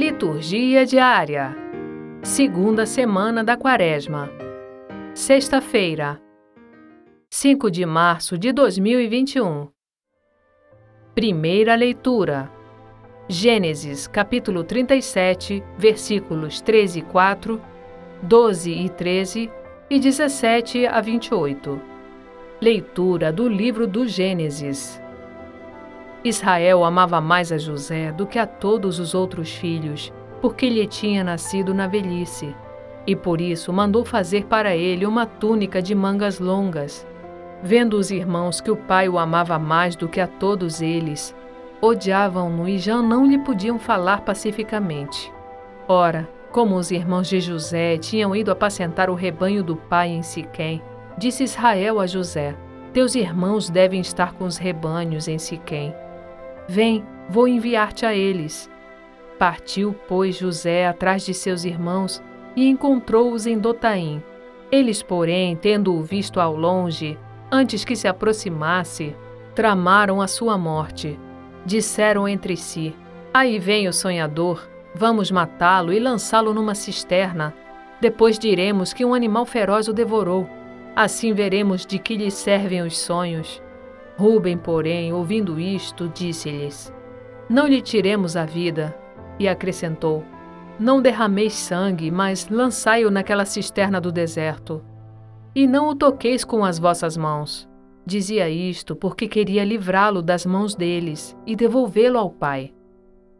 Liturgia diária. Segunda semana da Quaresma. Sexta-feira, 5 de março de 2021. Primeira leitura. Gênesis, capítulo 37, versículos 13 e 4, 12 e 13 e 17 a 28. Leitura do livro do Gênesis. Israel amava mais a José do que a todos os outros filhos, porque lhe tinha nascido na velhice, e por isso mandou fazer para ele uma túnica de mangas longas. Vendo os irmãos que o pai o amava mais do que a todos eles, odiavam-no e já não lhe podiam falar pacificamente. Ora, como os irmãos de José tinham ido apacentar o rebanho do pai em Siquém, disse Israel a José: Teus irmãos devem estar com os rebanhos em Siquém Vem, vou enviar-te a eles. Partiu, pois, José atrás de seus irmãos e encontrou-os em Dotaim. Eles, porém, tendo-o visto ao longe, antes que se aproximasse, tramaram a sua morte. Disseram entre si: Aí vem o sonhador, vamos matá-lo e lançá-lo numa cisterna. Depois diremos que um animal feroz o devorou. Assim veremos de que lhe servem os sonhos. Rubem, porém, ouvindo isto, disse-lhes: Não lhe tiremos a vida. E acrescentou: Não derrameis sangue, mas lançai-o naquela cisterna do deserto. E não o toqueis com as vossas mãos. Dizia isto porque queria livrá-lo das mãos deles e devolvê-lo ao pai.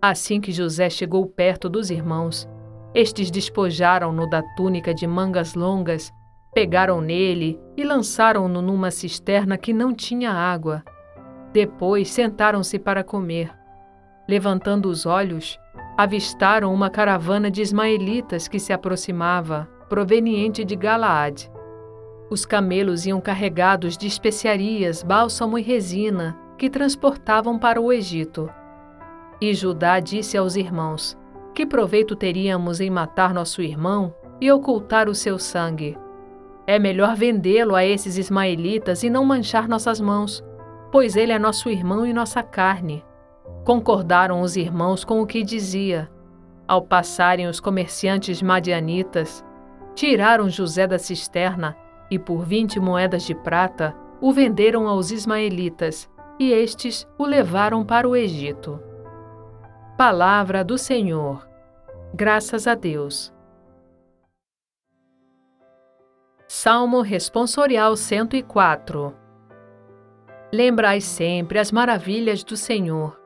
Assim que José chegou perto dos irmãos, estes despojaram-no da túnica de mangas longas Pegaram nele e lançaram-no numa cisterna que não tinha água. Depois sentaram-se para comer. Levantando os olhos, avistaram uma caravana de ismaelitas que se aproximava, proveniente de Galaad. Os camelos iam carregados de especiarias, bálsamo e resina, que transportavam para o Egito. E Judá disse aos irmãos: Que proveito teríamos em matar nosso irmão e ocultar o seu sangue? É melhor vendê-lo a esses ismaelitas e não manchar nossas mãos, pois ele é nosso irmão e nossa carne. Concordaram os irmãos com o que dizia. Ao passarem os comerciantes madianitas, tiraram José da cisterna e, por vinte moedas de prata, o venderam aos ismaelitas, e estes o levaram para o Egito. Palavra do Senhor. Graças a Deus. Salmo Responsorial 104 Lembrai sempre as maravilhas do Senhor.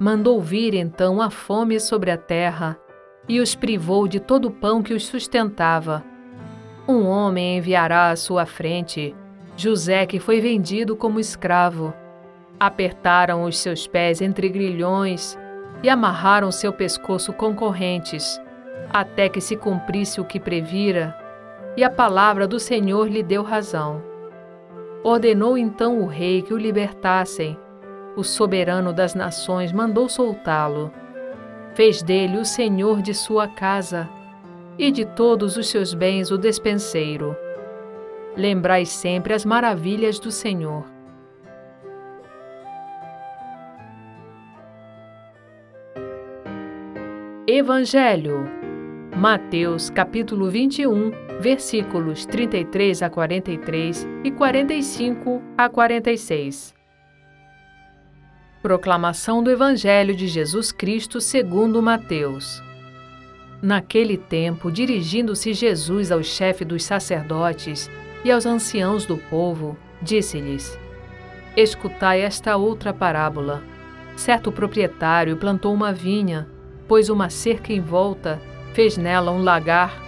Mandou vir então a fome sobre a terra e os privou de todo o pão que os sustentava. Um homem enviará à sua frente José, que foi vendido como escravo. Apertaram os seus pés entre grilhões e amarraram seu pescoço com correntes, até que se cumprisse o que previra e a palavra do Senhor lhe deu razão. Ordenou então o rei que o libertassem. O soberano das nações mandou soltá-lo. Fez dele o senhor de sua casa e de todos os seus bens o despenseiro. Lembrai sempre as maravilhas do Senhor. Evangelho Mateus capítulo 21, versículos 33 a 43 e 45 a 46. Proclamação do Evangelho de Jesus Cristo segundo Mateus. Naquele tempo, dirigindo-se Jesus ao chefe dos sacerdotes e aos anciãos do povo, disse-lhes: Escutai esta outra parábola. Certo proprietário plantou uma vinha, pôs uma cerca em volta Fez nela um lagar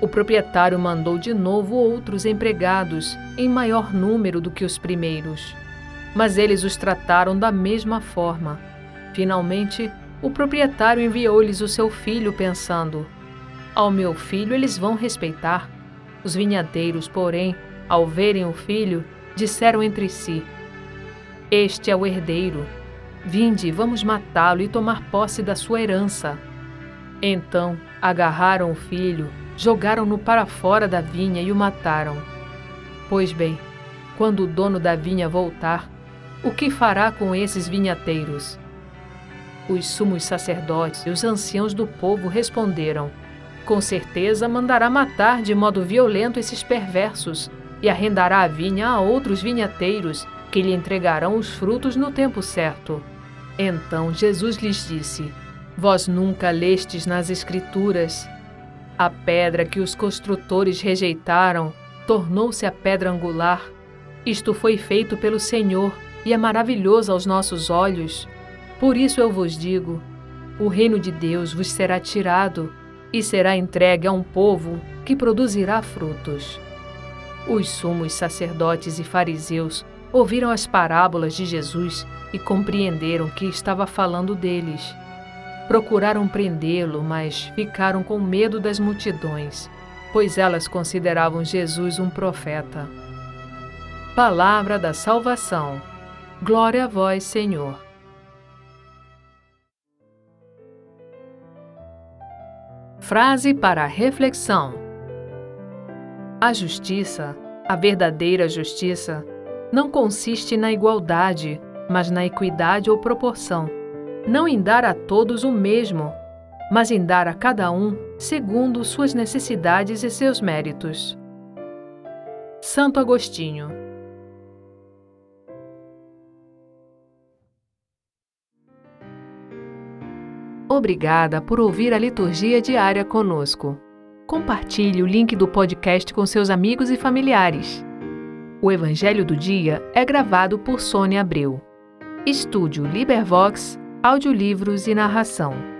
O proprietário mandou de novo outros empregados, em maior número do que os primeiros. Mas eles os trataram da mesma forma. Finalmente, o proprietário enviou-lhes o seu filho, pensando: Ao meu filho eles vão respeitar. Os vinhateiros, porém, ao verem o filho, disseram entre si: Este é o herdeiro. Vinde, vamos matá-lo e tomar posse da sua herança. Então agarraram o filho, jogaram-no para fora da vinha e o mataram. Pois bem, quando o dono da vinha voltar, o que fará com esses vinhateiros? Os sumos sacerdotes e os anciãos do povo responderam: Com certeza mandará matar de modo violento esses perversos e arrendará a vinha a outros vinhateiros, que lhe entregarão os frutos no tempo certo. Então Jesus lhes disse: Vós nunca lestes nas Escrituras. A pedra que os construtores rejeitaram tornou-se a pedra angular. Isto foi feito pelo Senhor e é maravilhoso aos nossos olhos. Por isso eu vos digo: o reino de Deus vos será tirado e será entregue a um povo que produzirá frutos. Os sumos sacerdotes e fariseus ouviram as parábolas de Jesus e compreenderam que estava falando deles. Procuraram prendê-lo, mas ficaram com medo das multidões, pois elas consideravam Jesus um profeta. Palavra da salvação. Glória a vós, Senhor. Frase para reflexão: A justiça, a verdadeira justiça, não consiste na igualdade, mas na equidade ou proporção não em dar a todos o mesmo, mas em dar a cada um segundo suas necessidades e seus méritos. Santo Agostinho Obrigada por ouvir a liturgia diária conosco. Compartilhe o link do podcast com seus amigos e familiares. O Evangelho do Dia é gravado por Sônia Abreu. Estúdio Libervox audiolivros e narração.